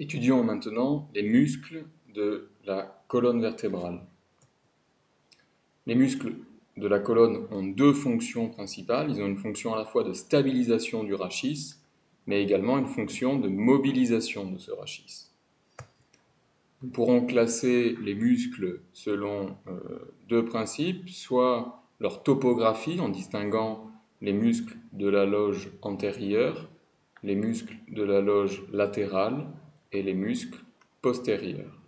Étudions maintenant les muscles de la colonne vertébrale. Les muscles de la colonne ont deux fonctions principales. Ils ont une fonction à la fois de stabilisation du rachis, mais également une fonction de mobilisation de ce rachis. Nous pourrons classer les muscles selon euh, deux principes, soit leur topographie en distinguant les muscles de la loge antérieure, les muscles de la loge latérale et les muscles postérieurs.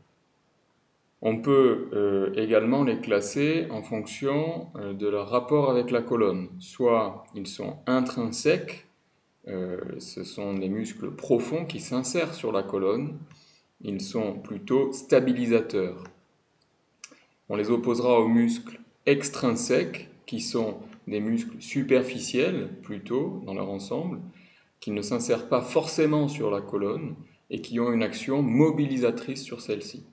On peut euh, également les classer en fonction euh, de leur rapport avec la colonne. Soit ils sont intrinsèques, euh, ce sont des muscles profonds qui s'insèrent sur la colonne, ils sont plutôt stabilisateurs. On les opposera aux muscles extrinsèques, qui sont des muscles superficiels plutôt dans leur ensemble, qui ne s'insèrent pas forcément sur la colonne, et qui ont une action mobilisatrice sur celle-ci.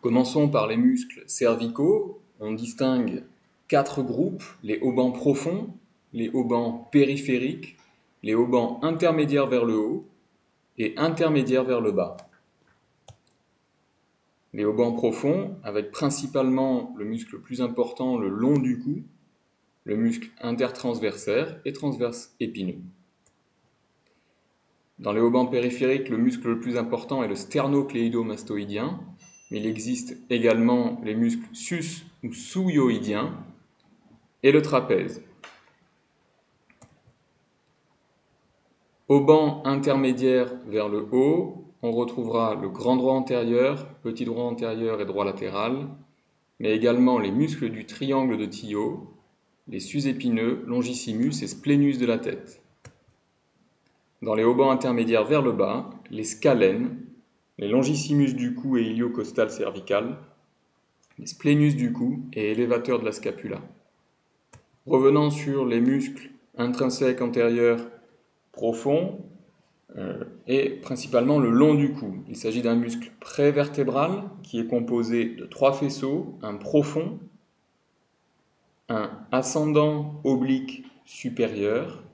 Commençons par les muscles cervicaux. On distingue quatre groupes, les haubans profonds, les haubans périphériques, les haubans intermédiaires vers le haut et intermédiaires vers le bas. Les haubans profonds, avec principalement le muscle le plus important le long du cou, le muscle intertransversaire et transverse épineux. Dans les haubans périphériques, le muscle le plus important est le sternocléidomastoïdien, mais il existe également les muscles sus ou souyoïdiens et le trapèze. Haubans intermédiaire vers le haut, on retrouvera le grand droit antérieur, petit droit antérieur et droit latéral, mais également les muscles du triangle de Tillot, les sus-épineux, longissimus et splénus de la tête. Dans les haubans intermédiaires vers le bas, les scalènes, les longissimus du cou et iliocostal cervical, les splénus du cou et élévateurs de la scapula. Revenant sur les muscles intrinsèques antérieurs profonds euh, et principalement le long du cou. Il s'agit d'un muscle prévertébral qui est composé de trois faisceaux, un profond, un ascendant oblique supérieur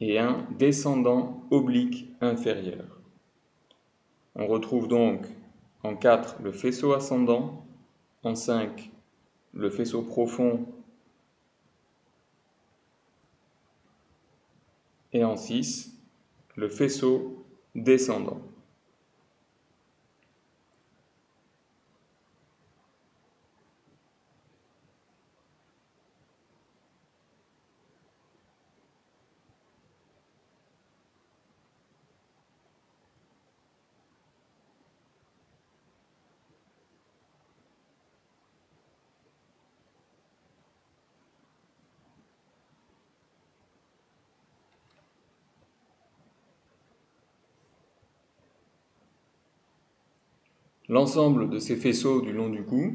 et un descendant oblique inférieur. On retrouve donc en 4 le faisceau ascendant, en 5 le faisceau profond et en 6 le faisceau descendant. L'ensemble de ces faisceaux du long du cou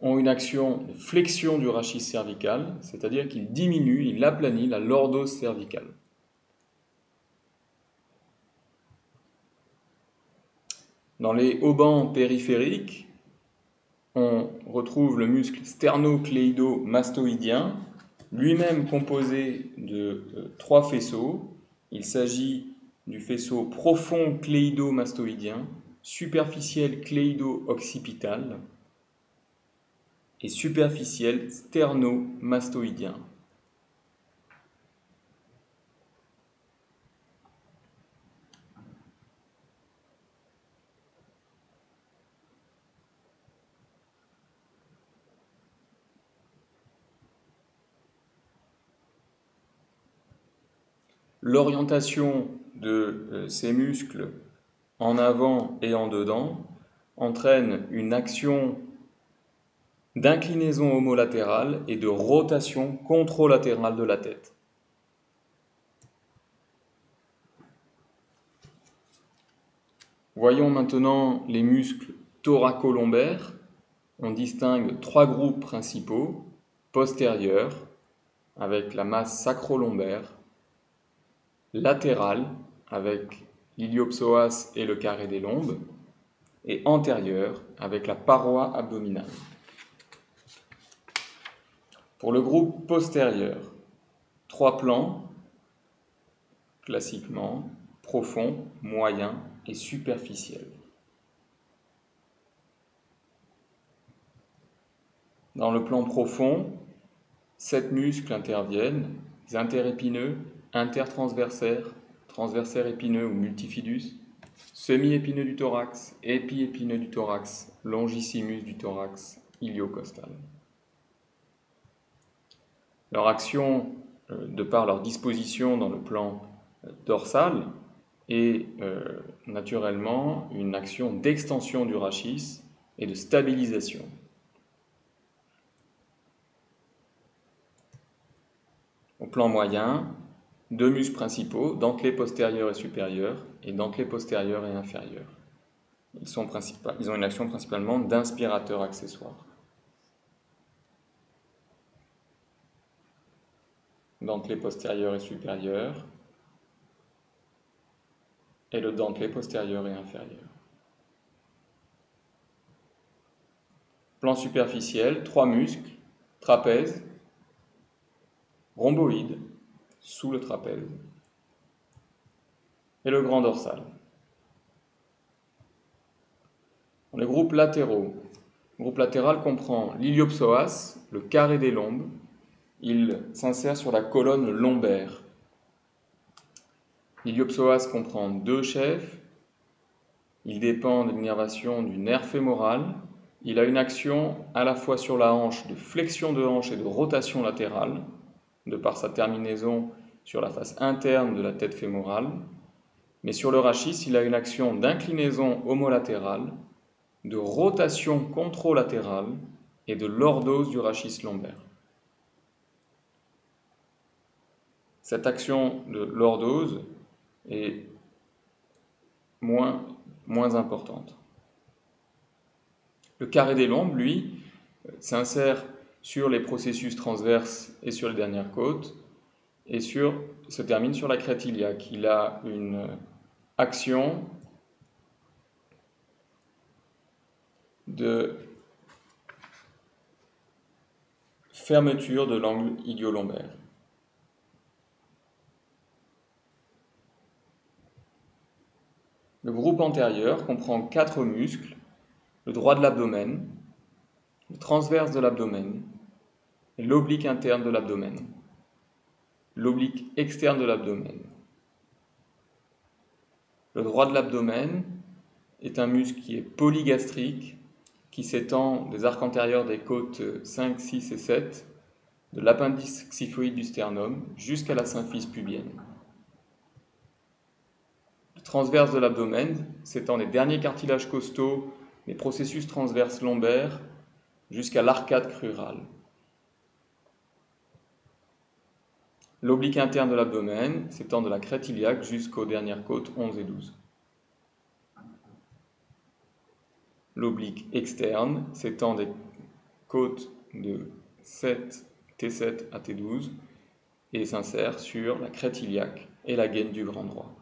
ont une action de flexion du rachis cervical, c'est-à-dire qu'ils diminuent, ils aplanissent la lordose cervicale. Dans les haubans périphériques, on retrouve le muscle sternocléido-mastoïdien, lui-même composé de euh, trois faisceaux. Il s'agit du faisceau profond cléido-mastoïdien, superficiel cléido-occipital et superficiel sternomastoïdien. L'orientation de euh, ces muscles en avant et en dedans entraîne une action d'inclinaison homolatérale et de rotation contralatérale de la tête. Voyons maintenant les muscles thoracolombaires. On distingue trois groupes principaux, postérieurs, avec la masse sacrolombaire, latérale, avec l'iliopsoas et le carré des lombes, et antérieur avec la paroi abdominale. Pour le groupe postérieur, trois plans, classiquement, profond, moyen et superficiel. Dans le plan profond, sept muscles interviennent, interépineux, intertransversaires, transversaires épineux ou multifidus, semi-épineux du thorax, épi-épineux du thorax, longissimus du thorax, iliocostal. Leur action, euh, de par leur disposition dans le plan euh, dorsal, est euh, naturellement une action d'extension du rachis et de stabilisation. Au plan moyen, deux muscles principaux, dentelé postérieur et supérieur, et dentelé postérieur et inférieur. Ils, ils ont une action principalement d'inspirateur accessoire. Dentelé postérieur et supérieur, et le dentelé postérieur et inférieur. Plan superficiel, trois muscles, trapèze, rhomboïde, sous le trapèze, et le grand dorsal. Les groupes latéraux. Le groupe latéral comprend l'iliopsoas, le carré des lombes. Il s'insère sur la colonne lombaire. L'iliopsoas comprend deux chefs. Il dépend de l'innervation du nerf fémoral. Il a une action à la fois sur la hanche de flexion de hanche et de rotation latérale de par sa terminaison sur la face interne de la tête fémorale, mais sur le rachis, il a une action d'inclinaison homolatérale, de rotation contralatérale et de lordose du rachis lombaire. Cette action de lordose est moins, moins importante. Le carré des lombes, lui, s'insère sur les processus transverses et sur les dernières côtes, et sur, se termine sur la crête iliaque. Il a une action de fermeture de l'angle iliolombaire. Le groupe antérieur comprend quatre muscles, le droit de l'abdomen, le transverse de l'abdomen, l'oblique interne de l'abdomen, l'oblique externe de l'abdomen. Le droit de l'abdomen est un muscle qui est polygastrique, qui s'étend des arcs antérieurs des côtes 5, 6 et 7, de l'appendice xyphoïde du sternum jusqu'à la symphyse pubienne. Le transverse de l'abdomen s'étend des derniers cartilages costaux, des processus transverses lombaires, jusqu'à l'arcade crurale. L'oblique interne de l'abdomen s'étend de la crête iliaque jusqu'aux dernières côtes 11 et 12. L'oblique externe s'étend des côtes de 7, T7 à T12 et s'insère sur la crête iliaque et la gaine du grand droit.